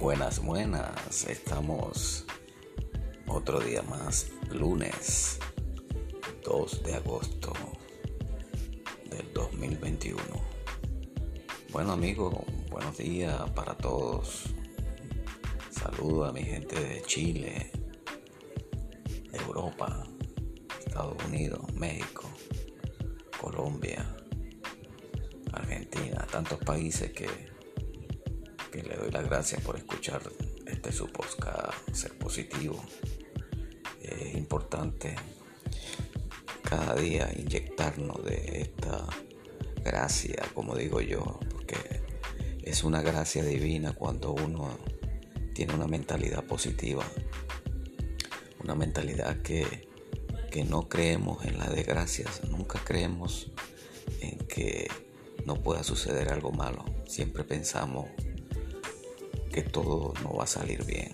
Buenas, buenas. Estamos otro día más, lunes 2 de agosto del 2021. Bueno amigos, buenos días para todos. Saludo a mi gente de Chile, Europa, Estados Unidos, México, Colombia, Argentina, tantos países que, le doy las gracias por escuchar este su podcast, ser positivo. Es importante cada día inyectarnos de esta gracia, como digo yo, porque es una gracia divina cuando uno tiene una mentalidad positiva, una mentalidad que, que no creemos en la desgracia, nunca creemos en que no pueda suceder algo malo, siempre pensamos que todo no va a salir bien.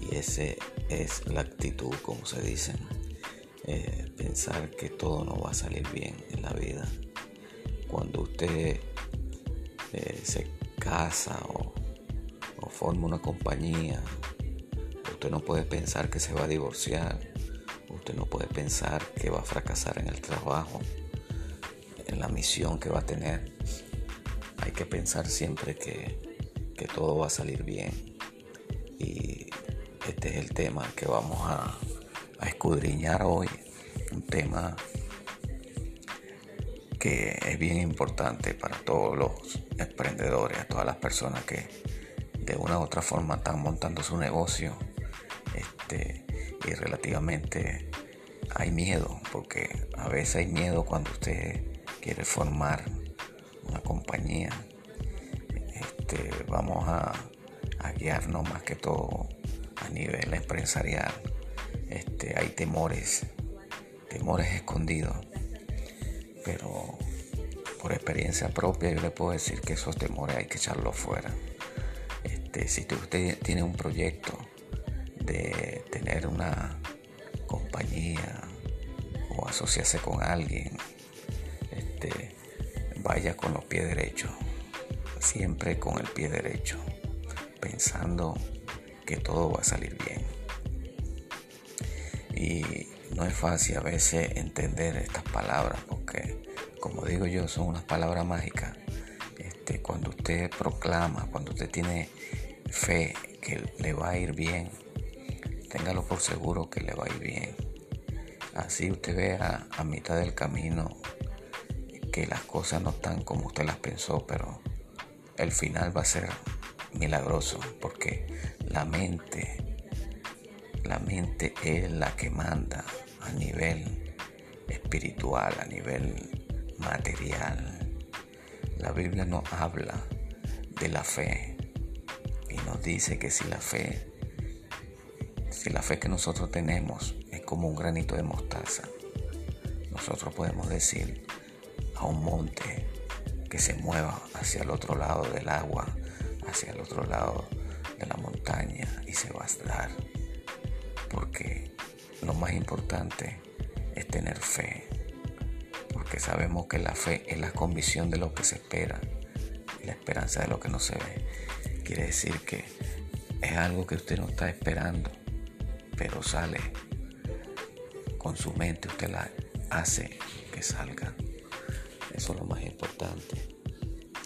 Y esa es la actitud, como se dice, eh, pensar que todo no va a salir bien en la vida. Cuando usted eh, se casa o, o forma una compañía, usted no puede pensar que se va a divorciar, usted no puede pensar que va a fracasar en el trabajo, en la misión que va a tener. Hay que pensar siempre que todo va a salir bien. Y este es el tema que vamos a, escudriñar hoy. Un tema que es bien importante para todos los emprendedores, a todas las personas que de una u otra forma están montando su negocio. Este, y relativamente hay miedo, porque a veces hay miedo cuando usted quiere formar una compañía este, vamos a, guiarnos más que todo a nivel empresarial. Este, hay temores, temores escondidos, pero por experiencia propia yo le puedo decir que esos temores hay que echarlos fuera. Este, si usted tiene un proyecto de tener una compañía o asociarse con alguien, vaya con los pies derechos siempre con el pie derecho, pensando que todo va a salir bien. Y no es fácil a veces entender estas palabras porque, como digo yo, son unas palabras mágicas. Este, cuando usted proclama, cuando usted tiene fe que le va a ir bien, téngalo por seguro que le va a ir bien. Así usted vea a mitad del camino que las cosas no están como usted las pensó, pero el final va a ser milagroso porque la mente, la mente es la que manda a nivel espiritual, a nivel material. La Biblia nos habla de la fe y nos dice que si la fe, si la fe que nosotros tenemos es como un granito de mostaza, nosotros podemos decir a un monte, que se mueva hacia el otro lado del agua, hacia el otro lado de la montaña y se va a dar. Porque lo más importante es tener fe. Porque sabemos que la fe es la convicción de lo que se espera la esperanza de lo que no se ve. Quiere decir que es algo que usted no está esperando, pero sale con su mente, usted la hace que salga. Eso es lo más importante,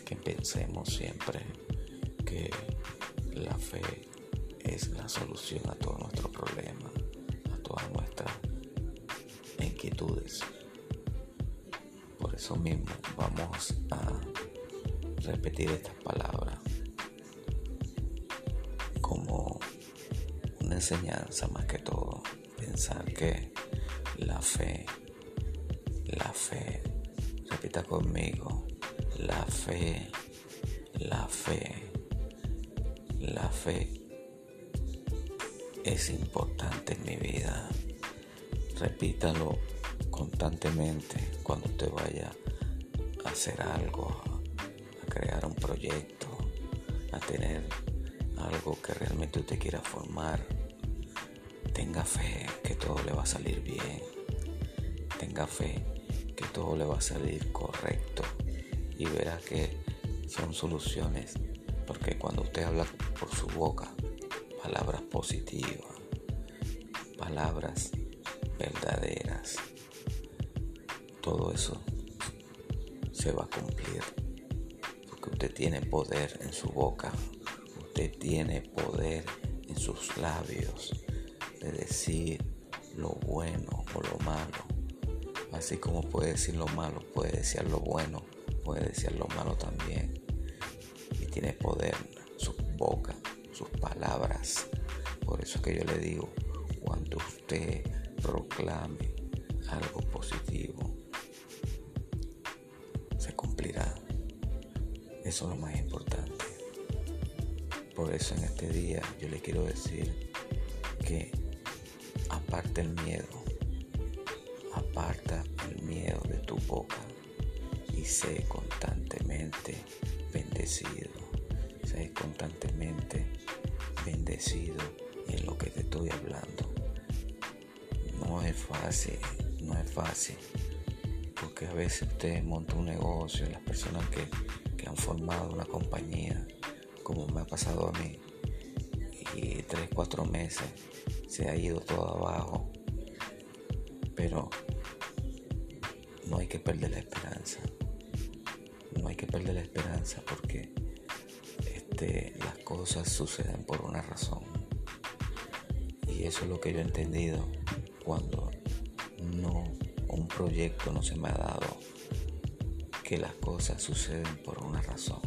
que pensemos siempre que la fe es la solución a todos nuestros problemas, a todas nuestras inquietudes. Por eso mismo vamos a repetir estas palabras como una enseñanza más que todo. Pensar que la fe, la fe Repita conmigo. La fe, la fe, la fe es importante en mi vida. Repítalo constantemente cuando usted vaya a hacer algo, a crear un proyecto, a tener algo que realmente usted quiera formar. Tenga fe que todo le va a salir bien. Tenga fe todo le va a salir correcto y verá que son soluciones Porque cuando usted habla por su boca, palabras positivas, palabras verdaderas, todo eso se va a cumplir. Porque usted tiene poder en su boca, usted tiene poder en sus labios de decir lo bueno o lo malo. Así como puede decir lo malo, puede decir lo bueno, puede decir lo malo también. Y tiene poder su boca, sus palabras. Por eso es que yo le digo, cuando usted proclame algo positivo, se cumplirá. Eso es lo más importante. Por eso en este día yo le quiero decir que aparte el miedo, aparta el miedo de tu boca y sé constantemente bendecido. Sé constantemente bendecido en lo que te estoy hablando. No es fácil, no es fácil. Porque a veces usted monta un negocio, las personas que, que han formado una compañía, como me ha pasado a mí, y tres, cuatro meses se ha ido todo abajo. Pero no hay que perder la esperanza. No hay que perder la esperanza porque este, las cosas suceden por una razón. Y eso es lo que yo he entendido cuando no un proyecto no se me ha dado. Que las cosas suceden por una razón.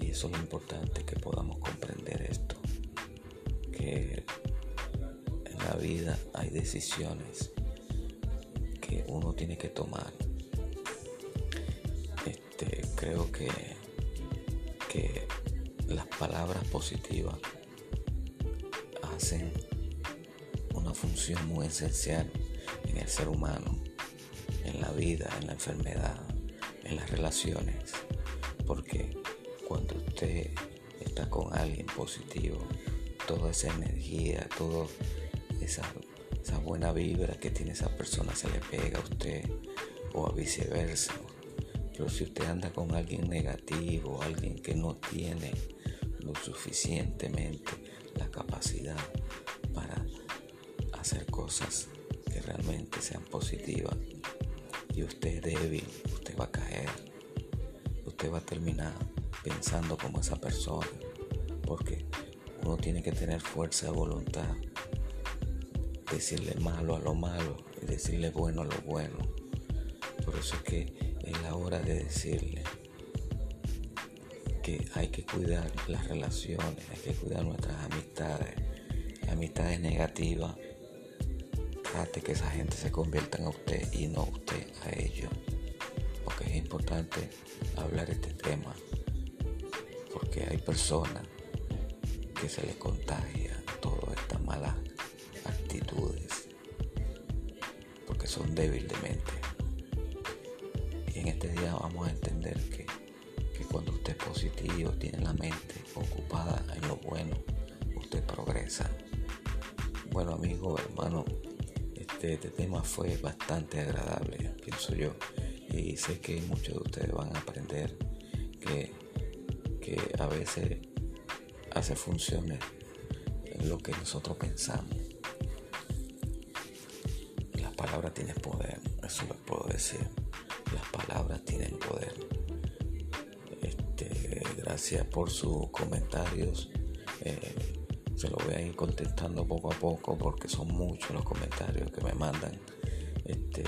Y eso es lo importante que podamos comprender esto. Que en la vida hay decisiones uno tiene que tomar. Este, creo que, que las palabras positivas hacen una función muy esencial en el ser humano, en la vida, en la enfermedad, en las relaciones. Porque cuando usted está con alguien positivo, toda esa energía, toda esa, esa buena vibra que tiene esa persona se le pega a usted o a viceversa. Pero si usted anda con alguien negativo, alguien que no tiene lo suficientemente la capacidad para hacer cosas que realmente sean positivas y usted es débil, usted va a caer, usted va a terminar pensando como esa persona, porque uno tiene que tener fuerza de voluntad, decirle malo a lo malo y decirle bueno a lo bueno. Por eso es que es la hora de decirle que hay que cuidar las relaciones, hay que cuidar nuestras amistades, amistades negativas. Trate que esa gente se convierta a usted y no usted a ellos. Porque es importante hablar este tema. Porque hay personas que se les contagia todas estas malas Porque son débiles de mente. Y en este día vamos a entender que cuando usted es positivo, tiene la mente ocupada en lo bueno, usted progresa. Bueno amigos, hermano, este, este, tema fue bastante agradable, pienso yo. Y sé que muchos de ustedes van a aprender que, que a veces hace funciones lo que nosotros pensamos. Las palabras tienen poder, eso les puedo decir. Las palabras tienen poder gracias por sus comentarios. Eh, se lo voy a ir contestando poco a poco porque son muchos los comentarios que me mandan. Este,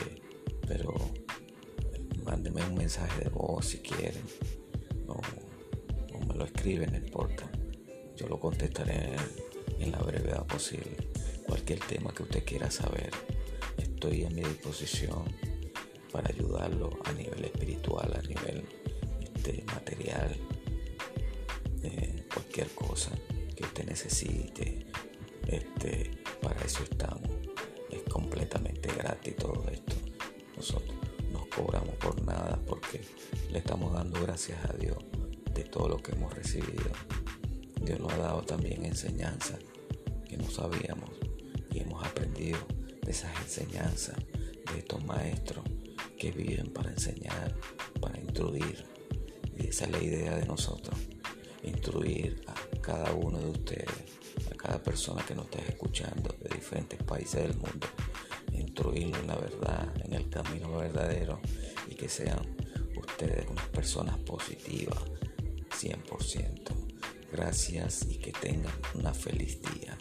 pero mándenme un mensaje de voz si quieren. O, me lo escriben, no importa. Yo lo contestaré en la brevedad posible. Cualquier tema que usted quiera saber, estoy a mi disposición para ayudarlo a nivel espiritual, a nivel este, material cualquier cosa que usted necesite, este, para eso estamos. Es completamente gratis todo esto. Nosotros nos cobramos por nada porque le estamos dando gracias a Dios de todo lo que hemos recibido. Dios nos ha dado también enseñanza que no sabíamos y hemos aprendido de esas enseñanzas de estos maestros que viven para enseñar, para instruir. Y esa es la idea de nosotros instruir a cada uno de ustedes, a cada persona que nos esté escuchando de diferentes países del mundo, instruirlo en la verdad, en el camino verdadero y que sean ustedes unas personas positivas 100%. Gracias y que tengan una feliz día.